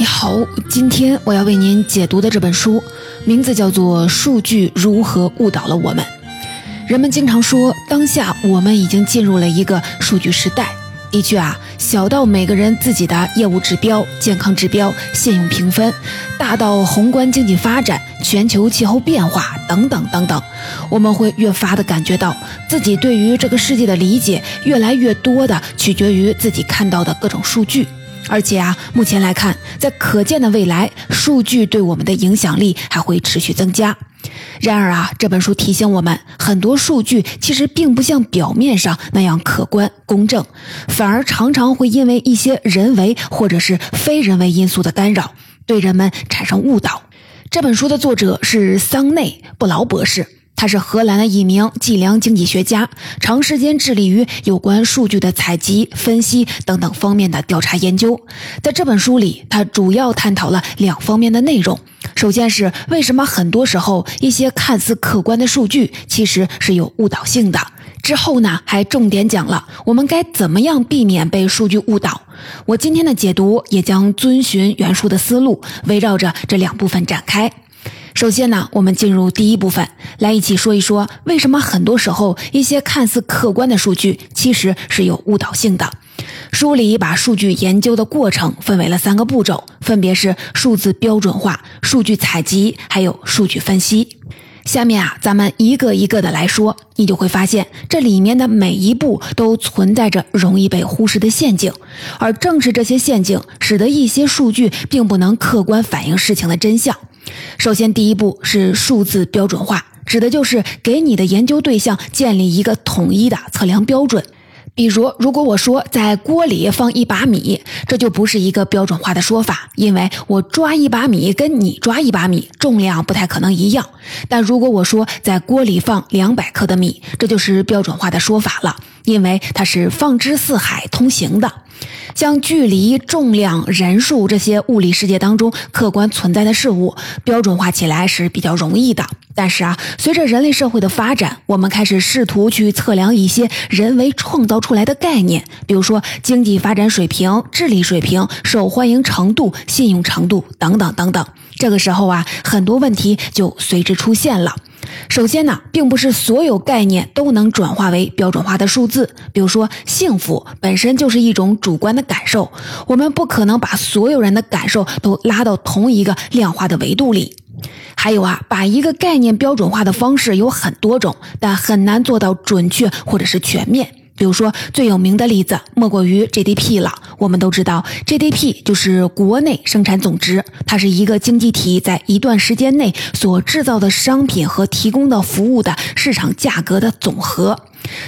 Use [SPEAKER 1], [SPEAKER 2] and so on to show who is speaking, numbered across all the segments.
[SPEAKER 1] 你好，今天我要为您解读的这本书名字叫做《数据如何误导了我们》。人们经常说，当下我们已经进入了一个数据时代。的确啊，小到每个人自己的业务指标、健康指标、信用评分，大到宏观经济发展、全球气候变化等等等等，我们会越发的感觉到自己对于这个世界的理解越来越多的取决于自己看到的各种数据。而且啊，目前来看，在可见的未来，数据对我们的影响力还会持续增加。然而啊，这本书提醒我们，很多数据其实并不像表面上那样客观公正，反而常常会因为一些人为或者是非人为因素的干扰，对人们产生误导。这本书的作者是桑内布劳博士。他是荷兰的一名计量经济学家，长时间致力于有关数据的采集、分析等等方面的调查研究。在这本书里，他主要探讨了两方面的内容。首先是为什么很多时候一些看似客观的数据其实是有误导性的。之后呢，还重点讲了我们该怎么样避免被数据误导。我今天的解读也将遵循原书的思路，围绕着这两部分展开。首先呢，我们进入第一部分，来一起说一说为什么很多时候一些看似客观的数据其实是有误导性的。书里把数据研究的过程分为了三个步骤，分别是数字标准化、数据采集，还有数据分析。下面啊，咱们一个一个的来说，你就会发现这里面的每一步都存在着容易被忽视的陷阱，而正是这些陷阱，使得一些数据并不能客观反映事情的真相。首先，第一步是数字标准化，指的就是给你的研究对象建立一个统一的测量标准。比如，如果我说在锅里放一把米，这就不是一个标准化的说法，因为我抓一把米跟你抓一把米重量不太可能一样。但如果我说在锅里放两百克的米，这就是标准化的说法了，因为它是放之四海通行的。像距离、重量、人数这些物理世界当中客观存在的事物，标准化起来是比较容易的。但是啊，随着人类社会的发展，我们开始试图去测量一些人为创造出来的概念，比如说经济发展水平、智力水平、受欢迎程度、信用程度等等等等。这个时候啊，很多问题就随之出现了。首先呢，并不是所有概念都能转化为标准化的数字。比如说，幸福本身就是一种主观的感受，我们不可能把所有人的感受都拉到同一个量化的维度里。还有啊，把一个概念标准化的方式有很多种，但很难做到准确或者是全面。比如说，最有名的例子莫过于 GDP 了。我们都知道，GDP 就是国内生产总值，它是一个经济体在一段时间内所制造的商品和提供的服务的市场价格的总和。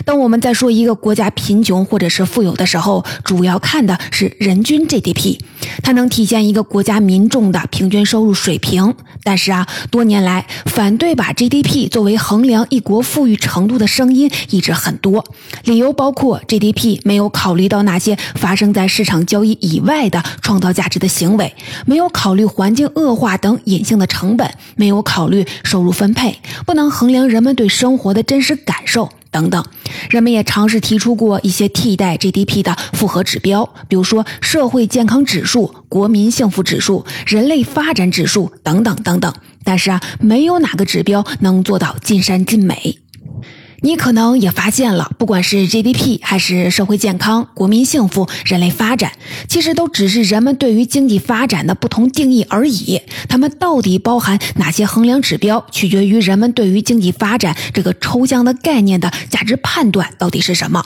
[SPEAKER 1] 当我们在说一个国家贫穷或者是富有的时候，主要看的是人均 GDP，它能体现一个国家民众的平均收入水平。但是啊，多年来反对把 GDP 作为衡量一国富裕程度的声音一直很多，理由包括 GDP 没有考虑到那些发生在市场交易以外的创造价值的行为，没有考虑环境恶化等隐性的成本，没有考虑收入分配，不能衡量人们对生活的真实感受。等等，人们也尝试提出过一些替代 GDP 的复合指标，比如说社会健康指数、国民幸福指数、人类发展指数等等等等。但是啊，没有哪个指标能做到尽善尽美。你可能也发现了，不管是 GDP 还是社会健康、国民幸福、人类发展，其实都只是人们对于经济发展的不同定义而已。它们到底包含哪些衡量指标，取决于人们对于经济发展这个抽象的概念的价值判断到底是什么。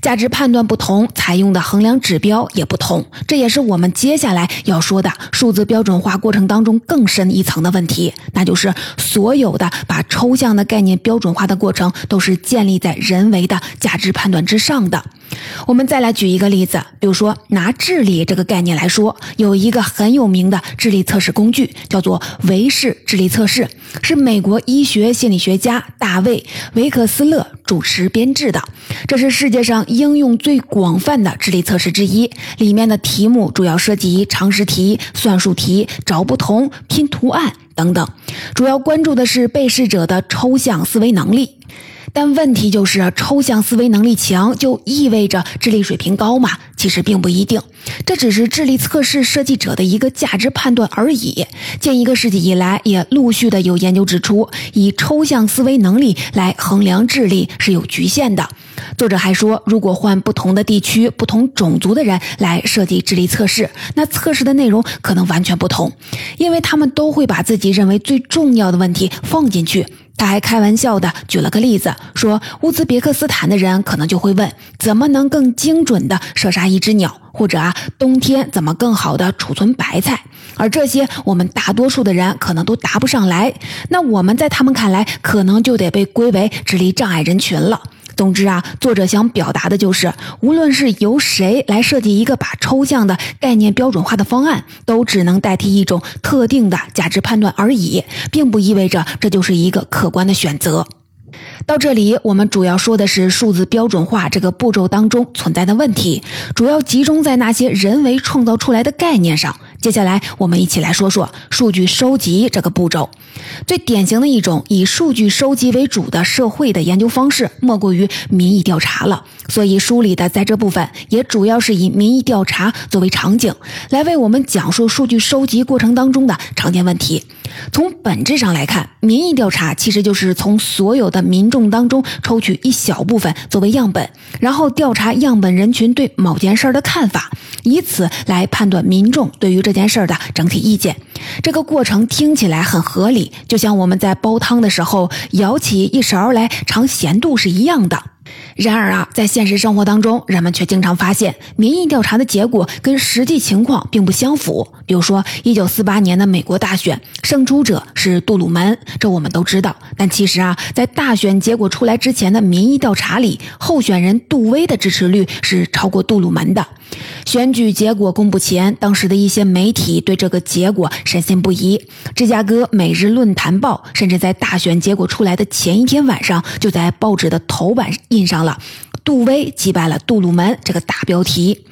[SPEAKER 1] 价值判断不同，采用的衡量指标也不同。这也是我们接下来要说的数字标准化过程当中更深一层的问题，那就是所有的把抽象的概念标准化的过程都是。是建立在人为的价值判断之上的。我们再来举一个例子，比如说拿智力这个概念来说，有一个很有名的智力测试工具，叫做维氏智力测试，是美国医学心理学家大卫维克斯勒主持编制的。这是世界上应用最广泛的智力测试之一，里面的题目主要涉及常识题、算术题、找不同、拼图案等等，主要关注的是被试者的抽象思维能力。但问题就是，抽象思维能力强就意味着智力水平高吗？其实并不一定，这只是智力测试设计者的一个价值判断而已。近一个世纪以来，也陆续的有研究指出，以抽象思维能力来衡量智力是有局限的。作者还说，如果换不同的地区、不同种族的人来设计智力测试，那测试的内容可能完全不同，因为他们都会把自己认为最重要的问题放进去。他还开玩笑的举了个例子，说乌兹别克斯坦的人可能就会问，怎么能更精准的射杀一只鸟，或者啊，冬天怎么更好的储存白菜？而这些我们大多数的人可能都答不上来，那我们在他们看来，可能就得被归为智力障碍人群了。总之啊，作者想表达的就是，无论是由谁来设计一个把抽象的概念标准化的方案，都只能代替一种特定的价值判断而已，并不意味着这就是一个客观的选择。到这里，我们主要说的是数字标准化这个步骤当中存在的问题，主要集中在那些人为创造出来的概念上。接下来，我们一起来说说数据收集这个步骤。最典型的一种以数据收集为主的社会的研究方式，莫过于民意调查了。所以，书里的在这部分也主要是以民意调查作为场景，来为我们讲述数据收集过程当中的常见问题。从本质上来看，民意调查其实就是从所有的民众当中抽取一小部分作为样本，然后调查样本人群对某件事儿的看法，以此来判断民众对于这这件事的整体意见。这个过程听起来很合理，就像我们在煲汤的时候舀起一勺来尝咸度是一样的。然而啊，在现实生活当中，人们却经常发现，民意调查的结果跟实际情况并不相符。比如说，一九四八年的美国大选，胜出者是杜鲁门，这我们都知道。但其实啊，在大选结果出来之前的民意调查里，候选人杜威的支持率是超过杜鲁门的。选举结果公布前，当时的一些媒体对这个结果深信不疑。芝加哥每日论坛报甚至在大选结果出来的前一天晚上，就在报纸的头版印印上了“杜威击败了杜鲁门”这个大标题。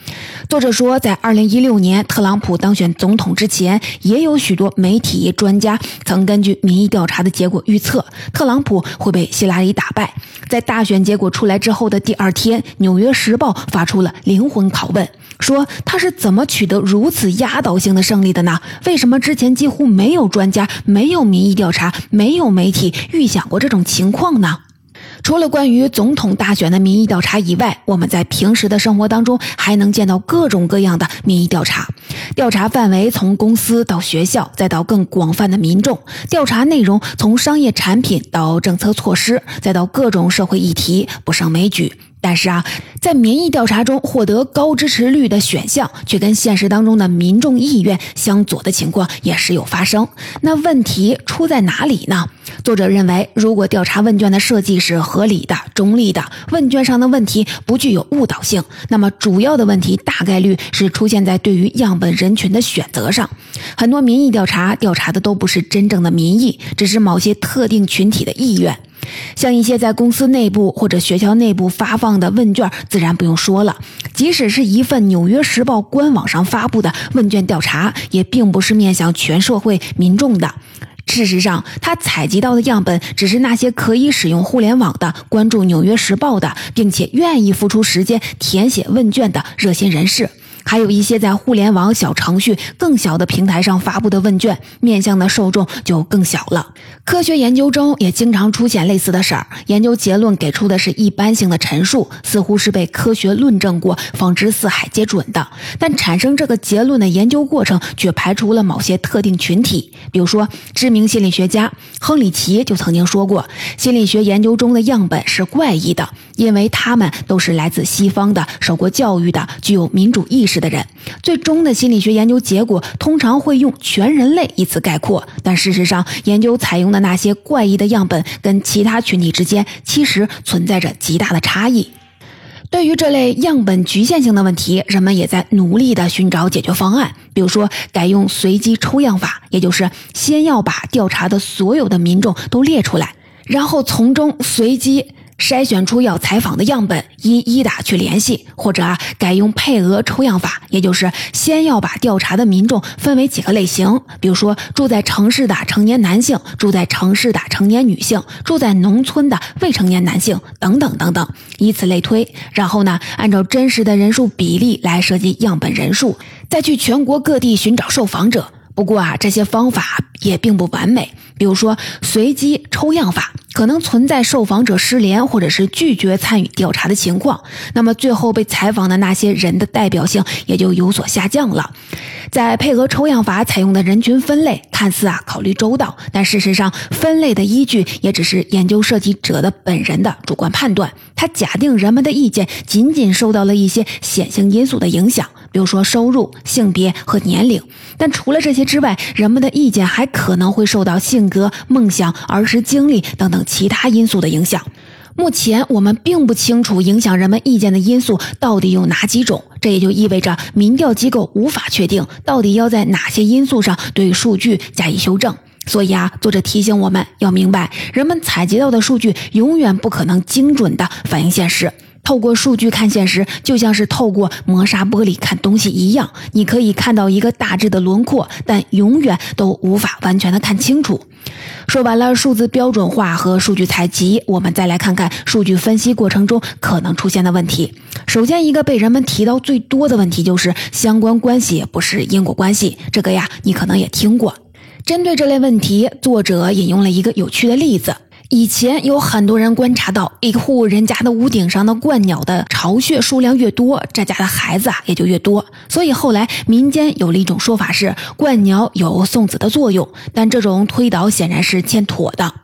[SPEAKER 1] 作者说，在2016年特朗普当选总统之前，也有许多媒体专家曾根据民意调查的结果预测特朗普会被希拉里打败。在大选结果出来之后的第二天，《纽约时报》发出了灵魂拷问。说他是怎么取得如此压倒性的胜利的呢？为什么之前几乎没有专家、没有民意调查、没有媒体预想过这种情况呢？除了关于总统大选的民意调查以外，我们在平时的生活当中还能见到各种各样的民意调查。调查范围从公司到学校，再到更广泛的民众；调查内容从商业产品到政策措施，再到各种社会议题，不胜枚举。但是啊，在民意调查中获得高支持率的选项，却跟现实当中的民众意愿相左的情况也时有发生。那问题出在哪里呢？作者认为，如果调查问卷的设计是合理的、中立的，问卷上的问题不具有误导性，那么主要的问题大概率是出现在对于样本人群的选择上。很多民意调查调查的都不是真正的民意，只是某些特定群体的意愿。像一些在公司内部或者学校内部发放的问卷，自然不用说了。即使是一份《纽约时报》官网上发布的问卷调查，也并不是面向全社会民众的。事实上，他采集到的样本只是那些可以使用互联网的、关注《纽约时报》的，并且愿意付出时间填写问卷的热心人士。还有一些在互联网小程序更小的平台上发布的问卷，面向的受众就更小了。科学研究中也经常出现类似的事儿，研究结论给出的是一般性的陈述，似乎是被科学论证过、放之四海皆准的。但产生这个结论的研究过程却排除了某些特定群体，比如说，知名心理学家亨里奇就曾经说过，心理学研究中的样本是怪异的，因为他们都是来自西方的、受过教育的、具有民主意识。的人，最终的心理学研究结果通常会用全人类一词概括，但事实上，研究采用的那些怪异的样本跟其他群体之间其实存在着极大的差异。对于这类样本局限性的问题，人们也在努力的寻找解决方案，比如说改用随机抽样法，也就是先要把调查的所有的民众都列出来，然后从中随机。筛选出要采访的样本，一一的去联系，或者啊改用配额抽样法，也就是先要把调查的民众分为几个类型，比如说住在城市的成年男性，住在城市的成年女性，住在农村的未成年男性等等等等，以此类推，然后呢按照真实的人数比例来设计样本人数，再去全国各地寻找受访者。不过啊，这些方法也并不完美。比如说，随机抽样法可能存在受访者失联或者是拒绝参与调查的情况，那么最后被采访的那些人的代表性也就有所下降了。在配合抽样法采用的人群分类，看似啊考虑周到，但事实上分类的依据也只是研究设计者的本人的主观判断。他假定人们的意见仅仅受到了一些显性因素的影响，比如说收入、性别和年龄。但除了这些之外，人们的意见还可能会受到性格、梦想、儿时经历等等其他因素的影响。目前我们并不清楚影响人们意见的因素到底有哪几种，这也就意味着民调机构无法确定到底要在哪些因素上对数据加以修正。所以啊，作者提醒我们要明白，人们采集到的数据永远不可能精准地反映现实。透过数据看现实，就像是透过磨砂玻璃看东西一样，你可以看到一个大致的轮廓，但永远都无法完全的看清楚。说完了数字标准化和数据采集，我们再来看看数据分析过程中可能出现的问题。首先，一个被人们提到最多的问题就是相关关系不是因果关系。这个呀，你可能也听过。针对这类问题，作者引用了一个有趣的例子。以前有很多人观察到，一户人家的屋顶上的鹳鸟的巢穴数量越多，这家的孩子啊也就越多。所以后来民间有了一种说法是，鹳鸟有送子的作用。但这种推导显然是欠妥的。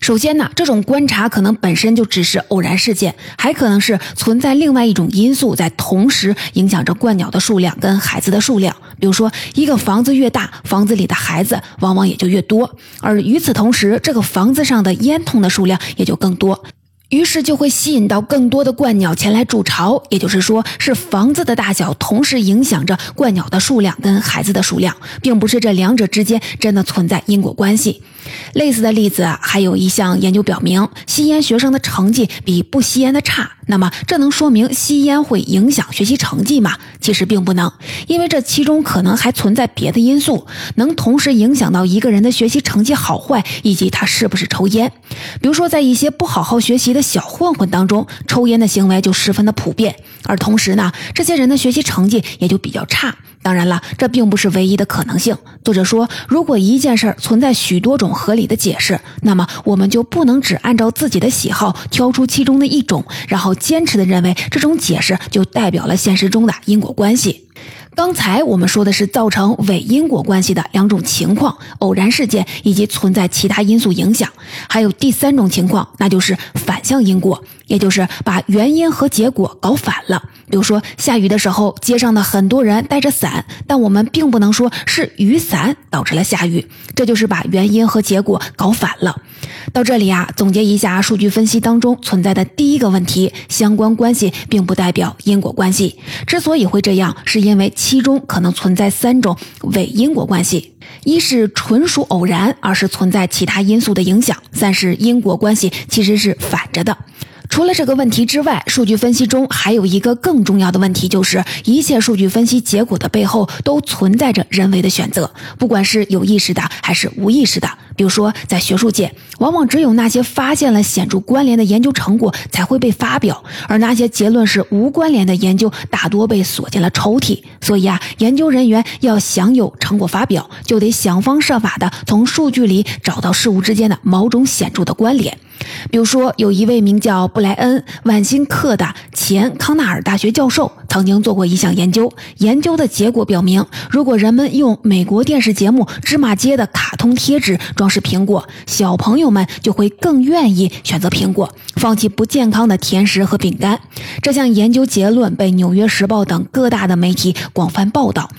[SPEAKER 1] 首先呢，这种观察可能本身就只是偶然事件，还可能是存在另外一种因素在同时影响着鹳鸟的数量跟孩子的数量。比如说，一个房子越大，房子里的孩子往往也就越多，而与此同时，这个房子上的烟囱的数量也就更多。于是就会吸引到更多的鹳鸟前来筑巢，也就是说，是房子的大小同时影响着鹳鸟的数量跟孩子的数量，并不是这两者之间真的存在因果关系。类似的例子啊还有一项研究表明，吸烟学生的成绩比不吸烟的差。那么，这能说明吸烟会影响学习成绩吗？其实并不能，因为这其中可能还存在别的因素，能同时影响到一个人的学习成绩好坏以及他是不是抽烟。比如说，在一些不好好学习的小混混当中，抽烟的行为就十分的普遍，而同时呢，这些人的学习成绩也就比较差。当然了，这并不是唯一的可能性。作者说，如果一件事儿存在许多种合理的解释，那么我们就不能只按照自己的喜好挑出其中的一种，然后坚持的认为这种解释就代表了现实中的因果关系。刚才我们说的是造成伪因果关系的两种情况：偶然事件以及存在其他因素影响。还有第三种情况，那就是反向因果，也就是把原因和结果搞反了。比如说，下雨的时候，街上的很多人带着伞，但我们并不能说是雨伞导致了下雨，这就是把原因和结果搞反了。到这里啊，总结一下数据分析当中存在的第一个问题：相关关系并不代表因果关系。之所以会这样，是因为其中可能存在三种伪因果关系：一是纯属偶然，二是存在其他因素的影响，三是因果关系其实是反着的。除了这个问题之外，数据分析中还有一个更重要的问题，就是一切数据分析结果的背后都存在着人为的选择，不管是有意识的还是无意识的。比如说，在学术界，往往只有那些发现了显著关联的研究成果才会被发表，而那些结论是无关联的研究大多被锁进了抽屉。所以啊，研究人员要想有成果发表，就得想方设法的从数据里找到事物之间的某种显著的关联。比如说，有一位名叫布莱恩·万辛克的前康奈尔大学教授，曾经做过一项研究。研究的结果表明，如果人们用美国电视节目《芝麻街》的卡通贴纸装是苹果，小朋友们就会更愿意选择苹果，放弃不健康的甜食和饼干。这项研究结论被《纽约时报》等各大的媒体广泛报道，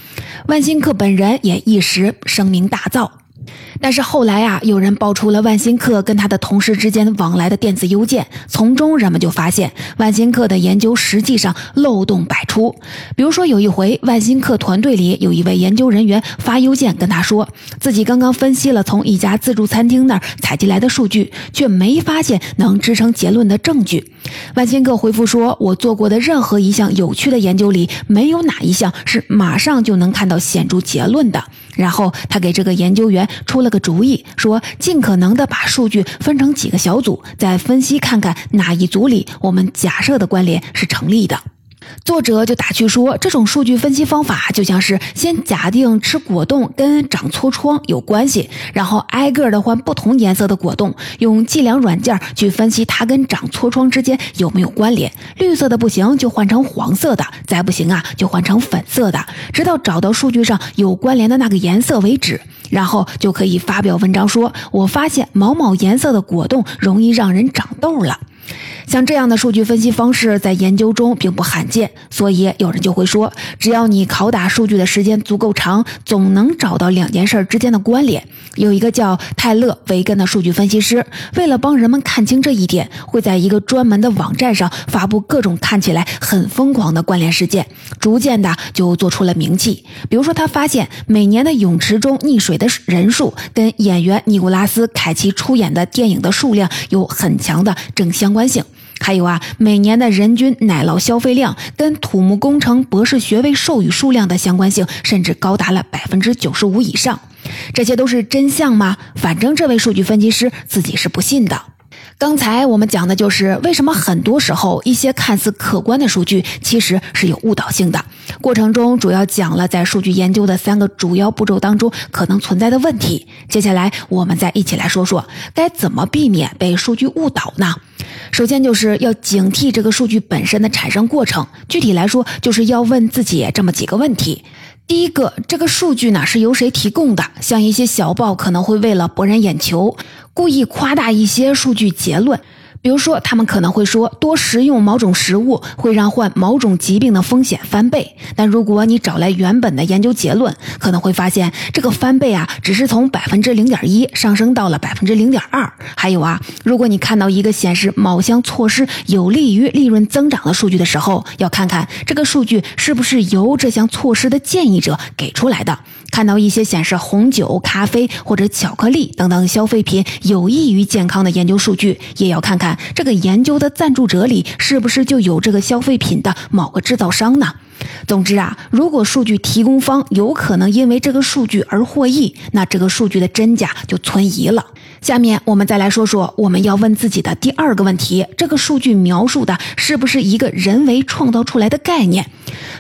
[SPEAKER 1] 万辛克本人也一时声名大噪。但是后来啊，有人爆出了万新克跟他的同事之间往来的电子邮件，从中人们就发现万新克的研究实际上漏洞百出。比如说，有一回，万新克团队里有一位研究人员发邮件跟他说，自己刚刚分析了从一家自助餐厅那儿采集来的数据，却没发现能支撑结论的证据。万新克回复说：“我做过的任何一项有趣的研究里，没有哪一项是马上就能看到显著结论的。”然后他给这个研究员出了了个主意，说尽可能的把数据分成几个小组，再分析看看哪一组里我们假设的关联是成立的。作者就打趣说，这种数据分析方法就像是先假定吃果冻跟长痤疮有关系，然后挨个的换不同颜色的果冻，用计量软件去分析它跟长痤疮之间有没有关联。绿色的不行就换成黄色的，再不行啊就换成粉色的，直到找到数据上有关联的那个颜色为止，然后就可以发表文章说，我发现某某颜色的果冻容易让人长痘了。像这样的数据分析方式在研究中并不罕见，所以有人就会说，只要你拷打数据的时间足够长，总能找到两件事之间的关联。有一个叫泰勒·维根的数据分析师，为了帮人们看清这一点，会在一个专门的网站上发布各种看起来很疯狂的关联事件，逐渐的就做出了名气。比如说，他发现每年的泳池中溺水的人数跟演员尼古拉斯·凯奇出演的电影的数量有很强的正相关关性。还有啊，每年的人均奶酪消费量跟土木工程博士学位授予数量的相关性，甚至高达了百分之九十五以上。这些都是真相吗？反正这位数据分析师自己是不信的。刚才我们讲的就是为什么很多时候一些看似客观的数据其实是有误导性的。过程中主要讲了在数据研究的三个主要步骤当中可能存在的问题。接下来我们再一起来说说该怎么避免被数据误导呢？首先就是要警惕这个数据本身的产生过程。具体来说，就是要问自己这么几个问题：第一个，这个数据呢是由谁提供的？像一些小报可能会为了博人眼球，故意夸大一些数据结论。比如说，他们可能会说多食用某种食物会让患某种疾病的风险翻倍，但如果你找来原本的研究结论，可能会发现这个翻倍啊，只是从百分之零点一上升到了百分之零点二。还有啊，如果你看到一个显示某项措施有利于利润增长的数据的时候，要看看这个数据是不是由这项措施的建议者给出来的。看到一些显示红酒、咖啡或者巧克力等等消费品有益于健康的研究数据，也要看看这个研究的赞助者里是不是就有这个消费品的某个制造商呢？总之啊，如果数据提供方有可能因为这个数据而获益，那这个数据的真假就存疑了。下面我们再来说说我们要问自己的第二个问题：这个数据描述的是不是一个人为创造出来的概念？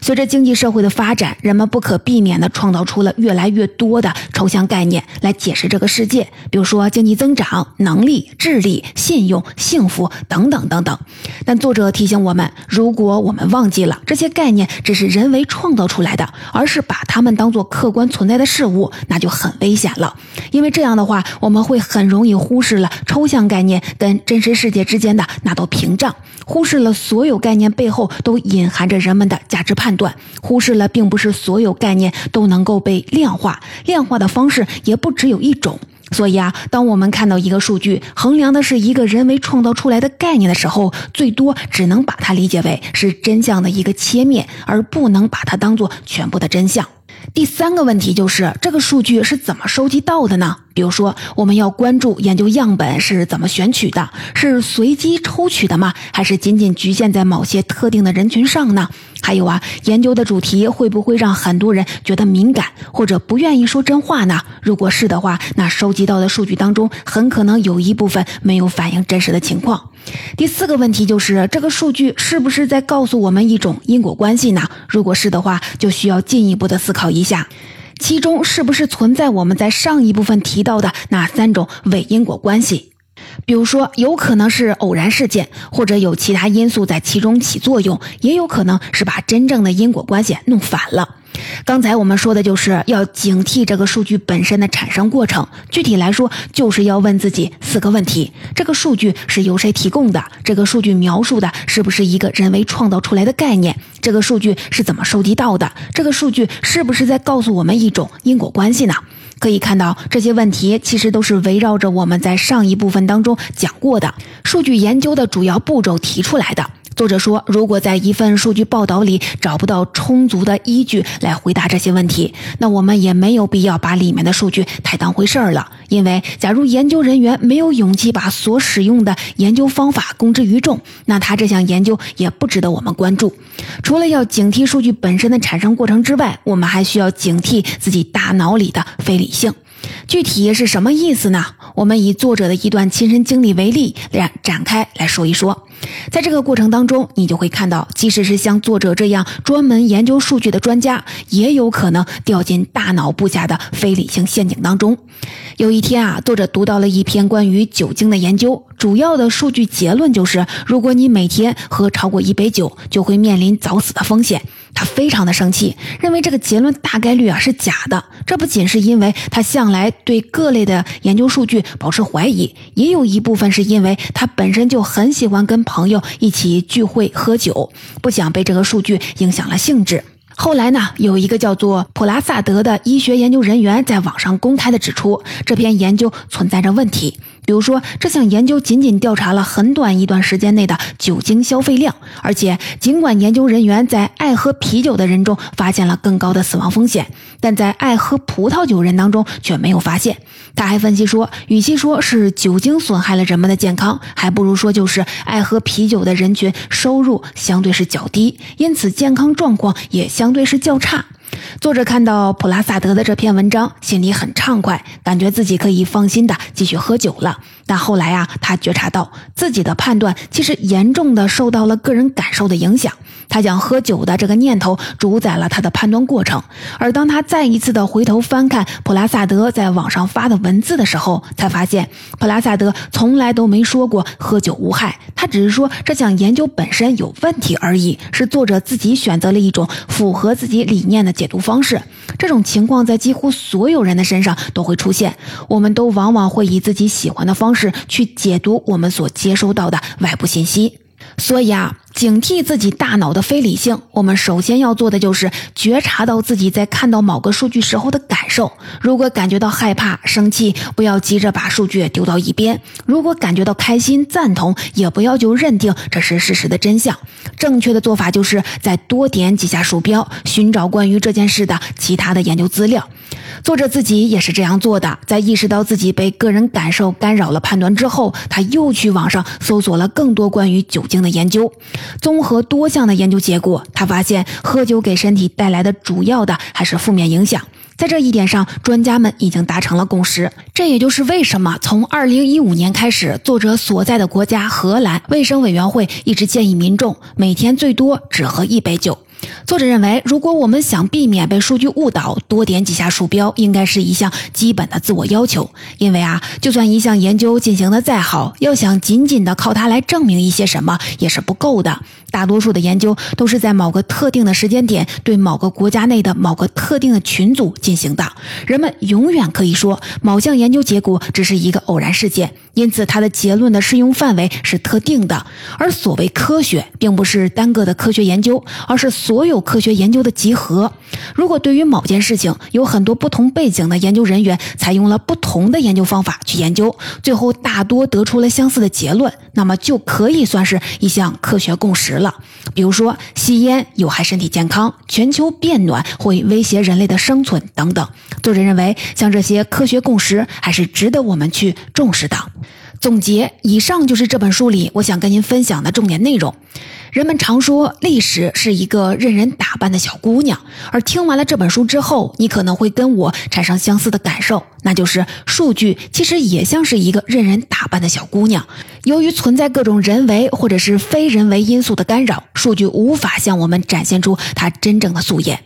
[SPEAKER 1] 随着经济社会的发展，人们不可避免地创造出了越来越多的抽象概念来解释这个世界，比如说经济增长、能力、智力、信用、幸福等等等等。但作者提醒我们，如果我们忘记了这些概念只是人为创造出来的，而是把它们当做客观存在的事物，那就很危险了。因为这样的话，我们会很容易忽视了抽象概念跟真实世界之间的那道屏障，忽视了所有概念背后都隐含着人们的价值判断，忽视了并不是所有概念都能够被量化，量化的方式也不只有一种。所以啊，当我们看到一个数据衡量的是一个人为创造出来的概念的时候，最多只能把它理解为是真相的一个切面，而不能把它当做全部的真相。第三个问题就是这个数据是怎么收集到的呢？比如说，我们要关注研究样本是怎么选取的，是随机抽取的吗？还是仅仅局限在某些特定的人群上呢？还有啊，研究的主题会不会让很多人觉得敏感或者不愿意说真话呢？如果是的话，那收集到的数据当中很可能有一部分没有反映真实的情况。第四个问题就是这个数据是不是在告诉我们一种因果关系呢？如果是的话，就需要进一步的思考一下，其中是不是存在我们在上一部分提到的那三种伪因果关系？比如说，有可能是偶然事件，或者有其他因素在其中起作用，也有可能是把真正的因果关系弄反了。刚才我们说的就是要警惕这个数据本身的产生过程。具体来说，就是要问自己四个问题：这个数据是由谁提供的？这个数据描述的是不是一个人为创造出来的概念？这个数据是怎么收集到的？这个数据是不是在告诉我们一种因果关系呢？可以看到，这些问题其实都是围绕着我们在上一部分当中讲过的数据研究的主要步骤提出来的。作者说，如果在一份数据报道里找不到充足的依据来回答这些问题，那我们也没有必要把里面的数据太当回事儿了。因为，假如研究人员没有勇气把所使用的研究方法公之于众，那他这项研究也不值得我们关注。除了要警惕数据本身的产生过程之外，我们还需要警惕自己大脑里的非理性。具体是什么意思呢？我们以作者的一段亲身经历为例，来展开来说一说。在这个过程当中，你就会看到，即使是像作者这样专门研究数据的专家，也有可能掉进大脑布下的非理性陷阱当中。有一天啊，作者读到了一篇关于酒精的研究，主要的数据结论就是，如果你每天喝超过一杯酒，就会面临早死的风险。他非常的生气，认为这个结论大概率啊是假的。这不仅是因为他向来对各类的研究数据保持怀疑，也有一部分是因为他本身就很喜欢跟朋友一起聚会喝酒，不想被这个数据影响了兴致。后来呢，有一个叫做普拉萨德的医学研究人员在网上公开的指出，这篇研究存在着问题。比如说，这项研究仅仅调查了很短一段时间内的酒精消费量，而且尽管研究人员在爱喝啤酒的人中发现了更高的死亡风险，但在爱喝葡萄酒人当中却没有发现。他还分析说，与其说是酒精损害了人们的健康，还不如说就是爱喝啤酒的人群收入相对是较低，因此健康状况也相对是较差。作者看到普拉萨德的这篇文章，心里很畅快，感觉自己可以放心的继续喝酒了。但后来啊，他觉察到自己的判断其实严重的受到了个人感受的影响。他想喝酒的这个念头主宰了他的判断过程。而当他再一次的回头翻看普拉萨德在网上发的文字的时候，才发现普拉萨德从来都没说过喝酒无害，他只是说这项研究本身有问题而已。是作者自己选择了一种符合自己理念的解读方式。这种情况在几乎所有人的身上都会出现。我们都往往会以自己喜欢的方式。去解读我们所接收到的外部信息，所以啊，警惕自己大脑的非理性。我们首先要做的就是觉察到自己在看到某个数据时候的感受。如果感觉到害怕、生气，不要急着把数据丢到一边；如果感觉到开心、赞同，也不要就认定这是事实的真相。正确的做法就是再多点几下鼠标，寻找关于这件事的其他的研究资料。作者自己也是这样做的，在意识到自己被个人感受干扰了判断之后，他又去网上搜索了更多关于酒精的研究。综合多项的研究结果，他发现喝酒给身体带来的主要的还是负面影响。在这一点上，专家们已经达成了共识。这也就是为什么从2015年开始，作者所在的国家荷兰卫生委员会一直建议民众每天最多只喝一杯酒。作者认为，如果我们想避免被数据误导，多点几下鼠标应该是一项基本的自我要求。因为啊，就算一项研究进行的再好，要想仅仅的靠它来证明一些什么，也是不够的。大多数的研究都是在某个特定的时间点，对某个国家内的某个特定的群组进行的。人们永远可以说，某项研究结果只是一个偶然事件，因此它的结论的适用范围是特定的。而所谓科学，并不是单个的科学研究，而是所有科学研究的集合。如果对于某件事情有很多不同背景的研究人员采用了不同的研究方法去研究，最后大多得出了相似的结论，那么就可以算是一项科学共识。了，比如说吸烟有害身体健康，全球变暖会威胁人类的生存等等。作者认为，像这些科学共识还是值得我们去重视的。总结，以上就是这本书里我想跟您分享的重点内容。人们常说历史是一个任人打扮的小姑娘，而听完了这本书之后，你可能会跟我产生相似的感受，那就是数据其实也像是一个任人打扮的小姑娘。由于存在各种人为或者是非人为因素的干扰，数据无法向我们展现出它真正的素颜。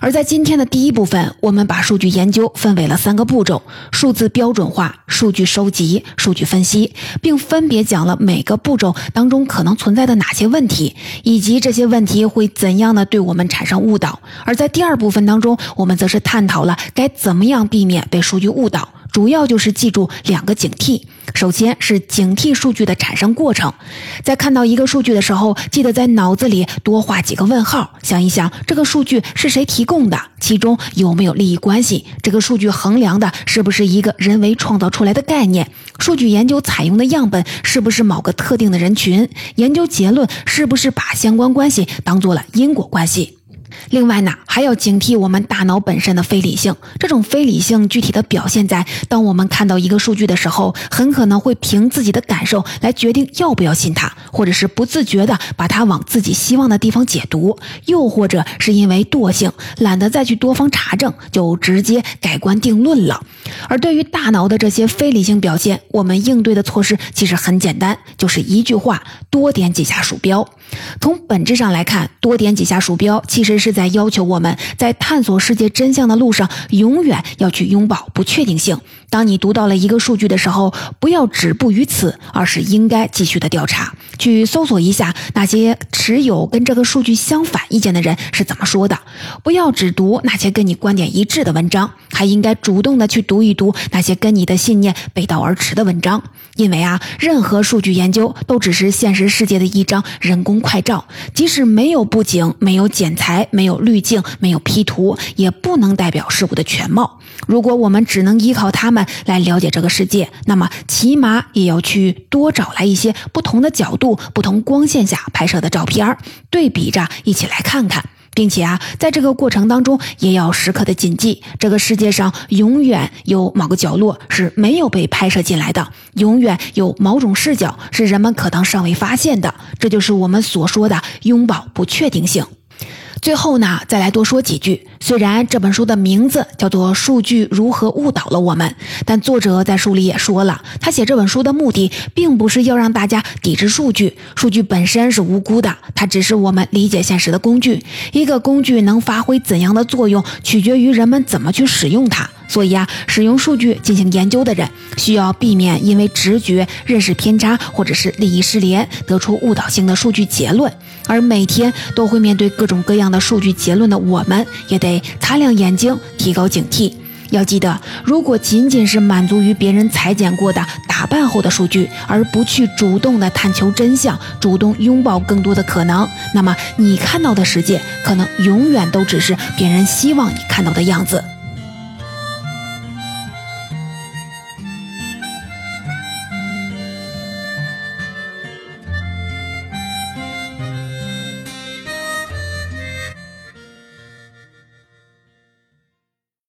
[SPEAKER 1] 而在今天的第一部分，我们把数据研究分为了三个步骤：数字标准化、数据收集、数据分析，并分别讲了每个步骤当中可能存在的哪些问题。以及这些问题会怎样的对我们产生误导。而在第二部分当中，我们则是探讨了该怎么样避免被数据误导。主要就是记住两个警惕，首先是警惕数据的产生过程，在看到一个数据的时候，记得在脑子里多画几个问号，想一想这个数据是谁提供的，其中有没有利益关系，这个数据衡量的是不是一个人为创造出来的概念，数据研究采用的样本是不是某个特定的人群，研究结论是不是把相关关系当做了因果关系。另外呢，还要警惕我们大脑本身的非理性。这种非理性具体的表现在，当我们看到一个数据的时候，很可能会凭自己的感受来决定要不要信它，或者是不自觉的把它往自己希望的地方解读，又或者是因为惰性，懒得再去多方查证，就直接改观定论了。而对于大脑的这些非理性表现，我们应对的措施其实很简单，就是一句话：多点几下鼠标。从本质上来看，多点几下鼠标其实是在要求我们在探索世界真相的路上，永远要去拥抱不确定性。当你读到了一个数据的时候，不要止步于此，而是应该继续的调查，去搜索一下那些持有跟这个数据相反意见的人是怎么说的。不要只读那些跟你观点一致的文章，还应该主动的去读一读那些跟你的信念背道而驰的文章。因为啊，任何数据研究都只是现实世界的一张人工快照，即使没有布景、没有剪裁、没有滤镜、没有 P 图，也不能代表事物的全貌。如果我们只能依靠它们来了解这个世界，那么起码也要去多找来一些不同的角度、不同光线下拍摄的照片，对比着一起来看看。并且啊，在这个过程当中，也要时刻的谨记，这个世界上永远有某个角落是没有被拍摄进来的，永远有某种视角是人们可能尚未发现的。这就是我们所说的拥抱不确定性。最后呢，再来多说几句。虽然这本书的名字叫做《数据如何误导了我们》，但作者在书里也说了，他写这本书的目的，并不是要让大家抵制数据。数据本身是无辜的，它只是我们理解现实的工具。一个工具能发挥怎样的作用，取决于人们怎么去使用它。所以啊，使用数据进行研究的人，需要避免因为直觉、认识偏差或者是利益失联，得出误导性的数据结论。而每天都会面对各种各样的数据结论的我们，也得擦亮眼睛，提高警惕。要记得，如果仅仅是满足于别人裁剪过的、打扮后的数据，而不去主动的探求真相，主动拥抱更多的可能，那么你看到的世界，可能永远都只是别人希望你看到的样子。